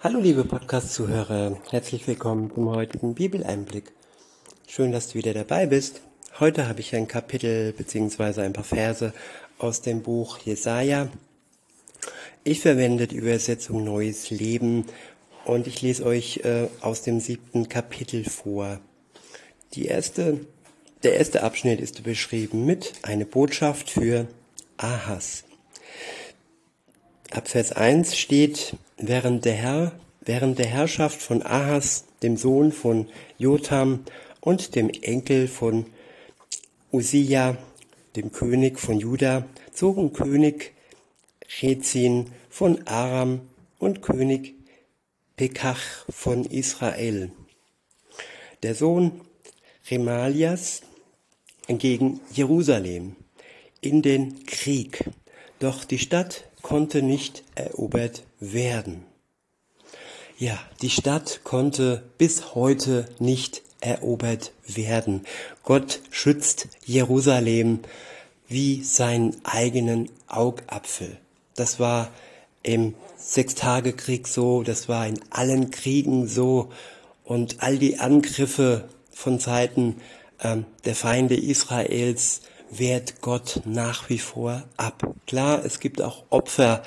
Hallo liebe Podcast-Zuhörer, herzlich willkommen zum heutigen Bibeleinblick. Schön, dass du wieder dabei bist. Heute habe ich ein Kapitel bzw. ein paar Verse aus dem Buch Jesaja. Ich verwende die Übersetzung Neues Leben und ich lese euch äh, aus dem siebten Kapitel vor. Die erste, der erste Abschnitt ist beschrieben mit eine Botschaft für Ahas. Ab Vers 1 steht, während der Herr, während der Herrschaft von Ahas, dem Sohn von Jotham und dem Enkel von Usia, dem König von Juda, zogen König Rezin von Aram und König Pekach von Israel. Der Sohn Remalias gegen Jerusalem in den Krieg. Doch die Stadt konnte nicht erobert werden. Ja, die Stadt konnte bis heute nicht erobert werden. Gott schützt Jerusalem wie seinen eigenen Augapfel. Das war im Sechstagekrieg so, das war in allen Kriegen so und all die Angriffe von Seiten ähm, der Feinde Israels wehrt Gott nach wie vor ab. Klar, es gibt auch Opfer,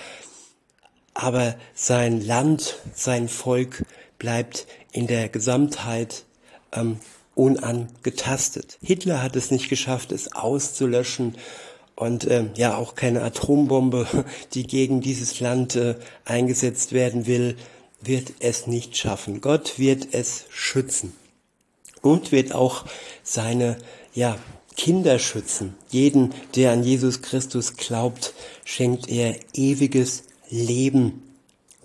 aber sein Land, sein Volk bleibt in der Gesamtheit ähm, unangetastet. Hitler hat es nicht geschafft, es auszulöschen und ähm, ja auch keine Atombombe, die gegen dieses Land äh, eingesetzt werden will, wird es nicht schaffen. Gott wird es schützen und wird auch seine ja Kinder schützen. Jeden, der an Jesus Christus glaubt, schenkt er ewiges Leben.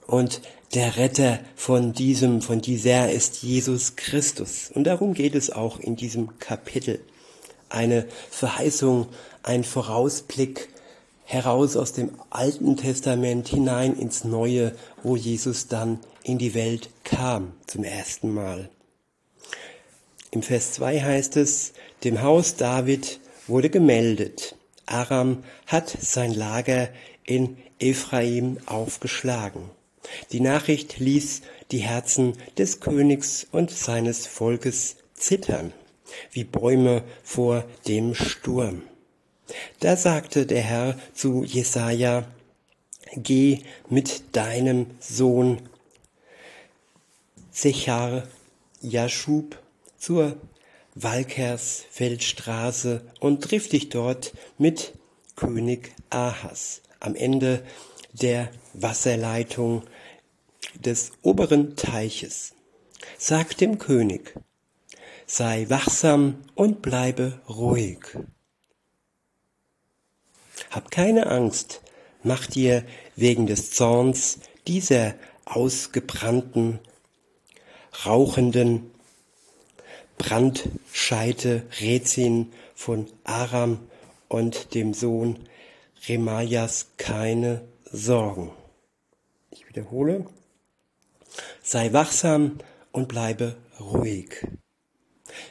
Und der Retter von diesem, von dieser ist Jesus Christus. Und darum geht es auch in diesem Kapitel. Eine Verheißung, ein Vorausblick heraus aus dem Alten Testament hinein ins Neue, wo Jesus dann in die Welt kam zum ersten Mal. Im Vers 2 heißt es, dem Haus David wurde gemeldet. Aram hat sein Lager in Ephraim aufgeschlagen. Die Nachricht ließ die Herzen des Königs und seines Volkes zittern, wie Bäume vor dem Sturm. Da sagte der Herr zu Jesaja, Geh mit deinem Sohn Sechar Jaschub zur Walkersfeldstraße und triff dich dort mit König Ahas am Ende der Wasserleitung des oberen Teiches. Sag dem König, sei wachsam und bleibe ruhig. Hab keine Angst, mach dir wegen des Zorns dieser ausgebrannten, rauchenden Brandscheite Rezin von Aram und dem Sohn Remajas keine Sorgen. Ich wiederhole, sei wachsam und bleibe ruhig.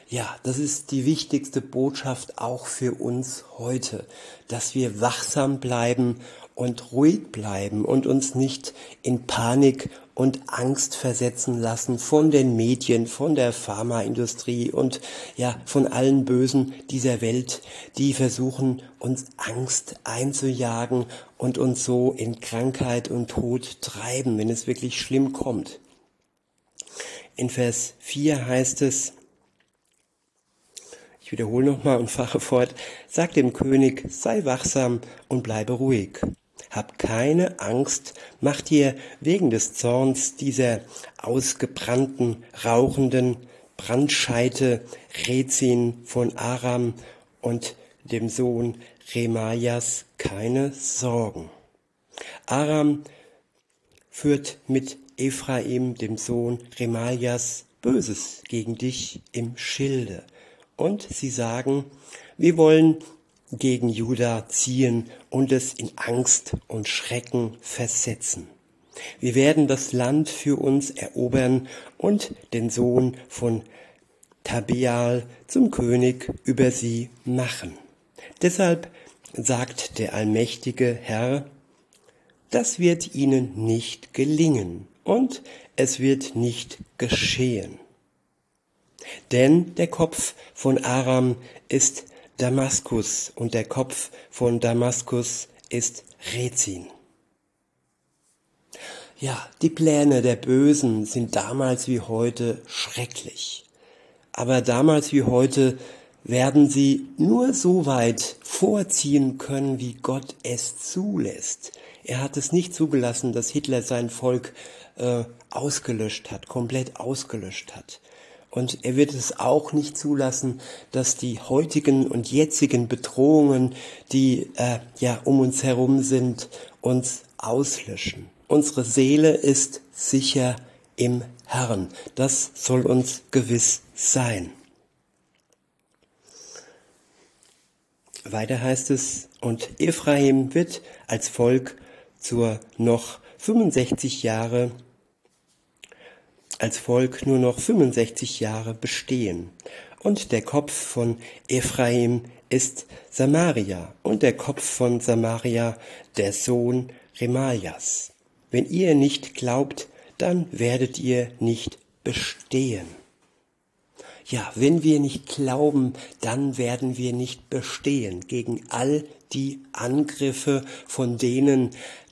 Ja, das ist die wichtigste Botschaft auch für uns heute, dass wir wachsam bleiben und ruhig bleiben und uns nicht in Panik und Angst versetzen lassen von den Medien, von der Pharmaindustrie und ja, von allen Bösen dieser Welt, die versuchen, uns Angst einzujagen und uns so in Krankheit und Tod treiben, wenn es wirklich schlimm kommt. In Vers 4 heißt es, ich wiederhole nochmal und fahre fort, sag dem König, sei wachsam und bleibe ruhig. Hab keine Angst, mach dir wegen des Zorns dieser ausgebrannten, rauchenden Brandscheite Rezin von Aram und dem Sohn Remajas keine Sorgen. Aram führt mit Ephraim, dem Sohn Remajas, Böses gegen dich im Schilde. Und sie sagen, wir wollen gegen Juda ziehen und es in Angst und Schrecken versetzen. Wir werden das Land für uns erobern und den Sohn von Tabeal zum König über sie machen. Deshalb sagt der allmächtige Herr, das wird ihnen nicht gelingen und es wird nicht geschehen. Denn der Kopf von Aram ist Damaskus und der Kopf von Damaskus ist Rezin. Ja, die Pläne der Bösen sind damals wie heute schrecklich. Aber damals wie heute werden sie nur so weit vorziehen können, wie Gott es zulässt. Er hat es nicht zugelassen, dass Hitler sein Volk äh, ausgelöscht hat, komplett ausgelöscht hat. Und er wird es auch nicht zulassen, dass die heutigen und jetzigen Bedrohungen, die äh, ja um uns herum sind, uns auslöschen. Unsere Seele ist sicher im Herrn. Das soll uns gewiss sein. Weiter heißt es, und Ephraim wird als Volk zur noch 65 Jahre als Volk nur noch 65 Jahre bestehen. Und der Kopf von Ephraim ist Samaria und der Kopf von Samaria der Sohn Remalias. Wenn ihr nicht glaubt, dann werdet ihr nicht bestehen. Ja, wenn wir nicht glauben, dann werden wir nicht bestehen gegen all die Angriffe von denen,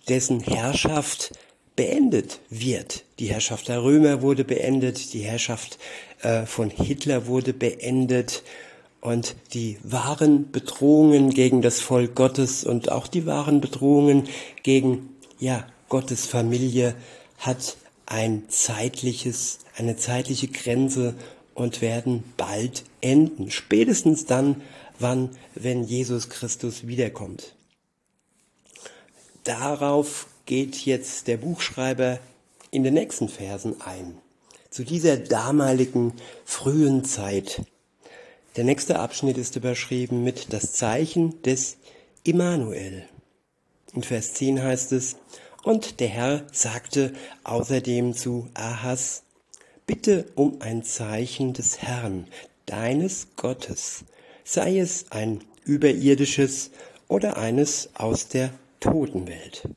dessen Herrschaft beendet wird. Die Herrschaft der Römer wurde beendet, die Herrschaft äh, von Hitler wurde beendet und die wahren Bedrohungen gegen das Volk Gottes und auch die wahren Bedrohungen gegen ja Gottes Familie hat ein zeitliches eine zeitliche Grenze und werden bald enden. Spätestens dann, wann, wenn Jesus Christus wiederkommt. Darauf geht jetzt der Buchschreiber in den nächsten Versen ein. Zu dieser damaligen frühen Zeit. Der nächste Abschnitt ist überschrieben mit das Zeichen des Immanuel. In Vers 10 heißt es, und der Herr sagte außerdem zu Ahas, bitte um ein Zeichen des Herrn, deines Gottes, sei es ein überirdisches oder eines aus der Totenwelt.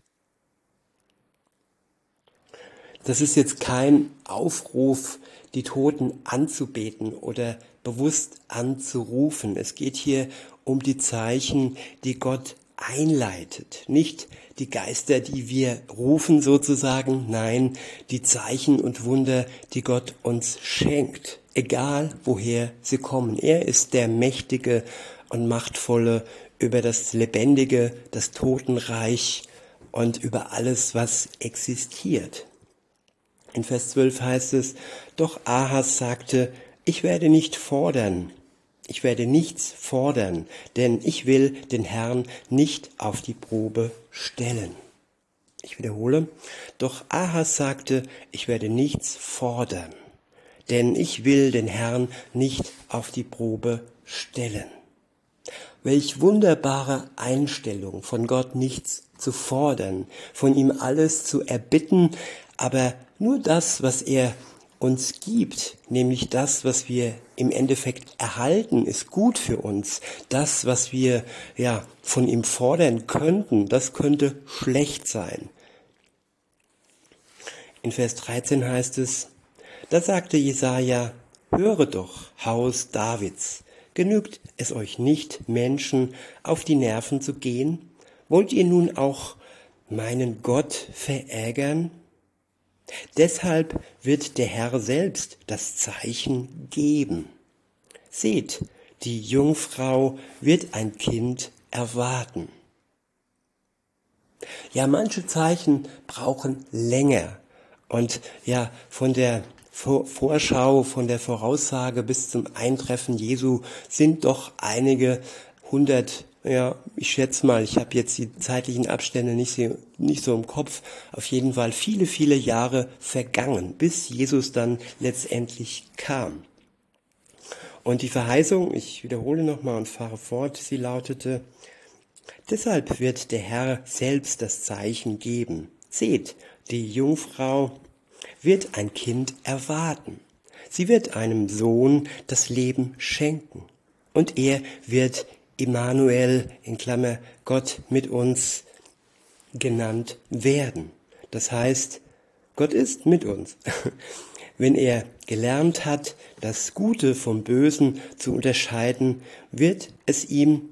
Das ist jetzt kein Aufruf, die Toten anzubeten oder bewusst anzurufen. Es geht hier um die Zeichen, die Gott einleitet. Nicht die Geister, die wir rufen sozusagen, nein, die Zeichen und Wunder, die Gott uns schenkt, egal woher sie kommen. Er ist der mächtige und machtvolle über das Lebendige, das Totenreich und über alles, was existiert. In Vers 12 heißt es, doch Ahas sagte, ich werde nicht fordern, ich werde nichts fordern, denn ich will den Herrn nicht auf die Probe stellen. Ich wiederhole, doch Ahas sagte, ich werde nichts fordern, denn ich will den Herrn nicht auf die Probe stellen. Welch wunderbare Einstellung, von Gott nichts zu fordern, von ihm alles zu erbitten, aber nur das, was er uns gibt, nämlich das, was wir im Endeffekt erhalten, ist gut für uns. Das, was wir ja von ihm fordern könnten, das könnte schlecht sein. In Vers 13 heißt es, da sagte Jesaja, höre doch, Haus Davids, genügt es euch nicht, Menschen auf die Nerven zu gehen? Wollt ihr nun auch meinen Gott verärgern? Deshalb wird der Herr selbst das Zeichen geben. Seht, die Jungfrau wird ein Kind erwarten. Ja, manche Zeichen brauchen länger. Und ja, von der Vorschau, von der Voraussage bis zum Eintreffen Jesu sind doch einige hundert ja, ich schätze mal, ich habe jetzt die zeitlichen Abstände nicht so, nicht so im Kopf, auf jeden Fall viele, viele Jahre vergangen, bis Jesus dann letztendlich kam. Und die Verheißung, ich wiederhole nochmal und fahre fort, sie lautete, Deshalb wird der Herr selbst das Zeichen geben. Seht, die Jungfrau wird ein Kind erwarten. Sie wird einem Sohn das Leben schenken. Und er wird Immanuel in Klammer Gott mit uns genannt werden. Das heißt, Gott ist mit uns. Wenn er gelernt hat, das Gute vom Bösen zu unterscheiden, wird es ihm,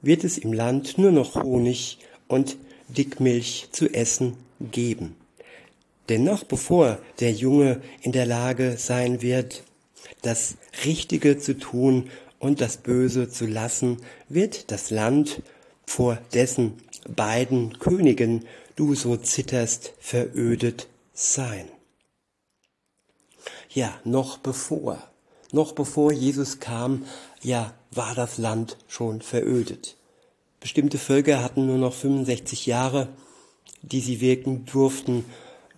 wird es im Land nur noch Honig und Dickmilch zu essen geben. Denn noch bevor der Junge in der Lage sein wird, das Richtige zu tun und das Böse zu lassen, wird das Land, vor dessen beiden Königen du so zitterst, verödet sein. Ja, noch bevor, noch bevor Jesus kam, ja, war das Land schon verödet. Bestimmte Völker hatten nur noch 65 Jahre, die sie wirken durften.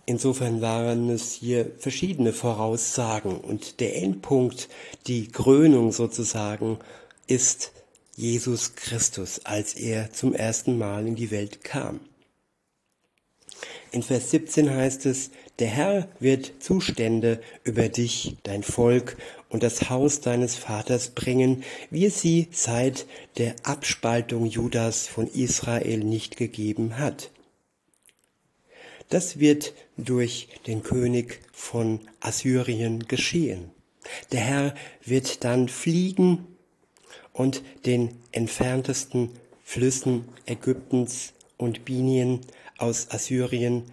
Insofern waren es hier verschiedene Voraussagen. Und der Endpunkt, die Krönung sozusagen, ist Jesus Christus, als er zum ersten Mal in die Welt kam. In Vers 17 heißt es, der Herr wird Zustände über dich, dein Volk und das Haus deines Vaters bringen, wie es sie seit der Abspaltung Judas von Israel nicht gegeben hat. Das wird durch den König von Assyrien geschehen. Der Herr wird dann fliegen und den entferntesten Flüssen Ägyptens und Binien aus Assyrien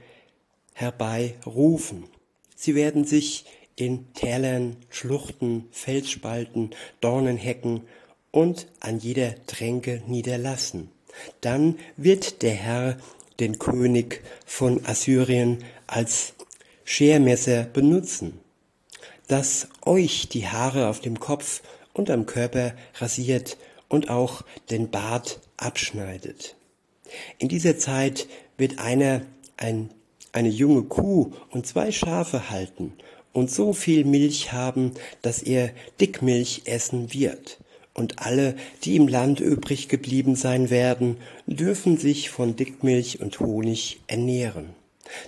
herbeirufen. Sie werden sich in Tälern, Schluchten, Felsspalten, Dornenhecken und an jeder Tränke niederlassen. Dann wird der Herr den König von Assyrien als Schermesser benutzen, das euch die Haare auf dem Kopf und am Körper rasiert und auch den Bart abschneidet. In dieser Zeit wird einer ein, eine junge Kuh und zwei Schafe halten und so viel Milch haben, dass er Dickmilch essen wird. Und alle, die im Land übrig geblieben sein werden, dürfen sich von Dickmilch und Honig ernähren.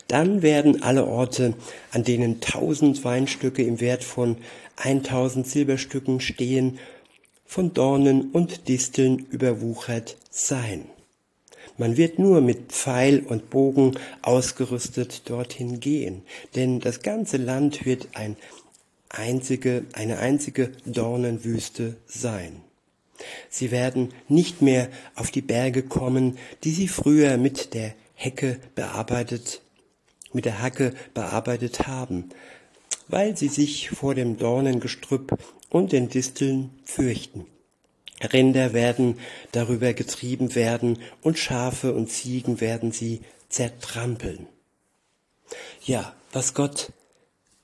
Dann werden alle Orte, an denen tausend Weinstücke im Wert von eintausend Silberstücken stehen, von Dornen und Disteln überwuchert sein. Man wird nur mit Pfeil und Bogen ausgerüstet dorthin gehen, denn das ganze Land wird ein einzige, eine einzige Dornenwüste sein. Sie werden nicht mehr auf die Berge kommen, die sie früher mit der Hecke bearbeitet, mit der Hacke bearbeitet haben, weil sie sich vor dem Dornengestrüpp und den Disteln fürchten. Rinder werden darüber getrieben werden und Schafe und Ziegen werden sie zertrampeln. Ja, was Gott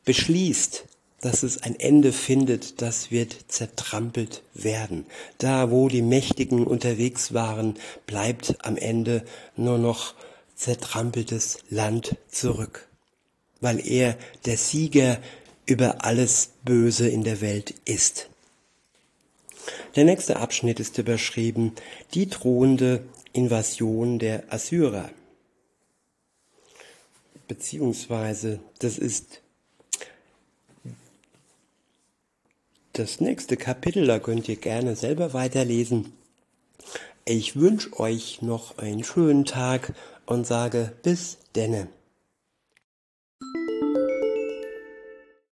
beschließt, dass es ein Ende findet, das wird zertrampelt werden. Da, wo die Mächtigen unterwegs waren, bleibt am Ende nur noch zertrampeltes Land zurück, weil er der Sieger über alles Böse in der Welt ist. Der nächste Abschnitt ist überschrieben Die drohende Invasion der Assyrer. Beziehungsweise, das ist das nächste Kapitel, da könnt ihr gerne selber weiterlesen. Ich wünsche euch noch einen schönen Tag und sage bis denne.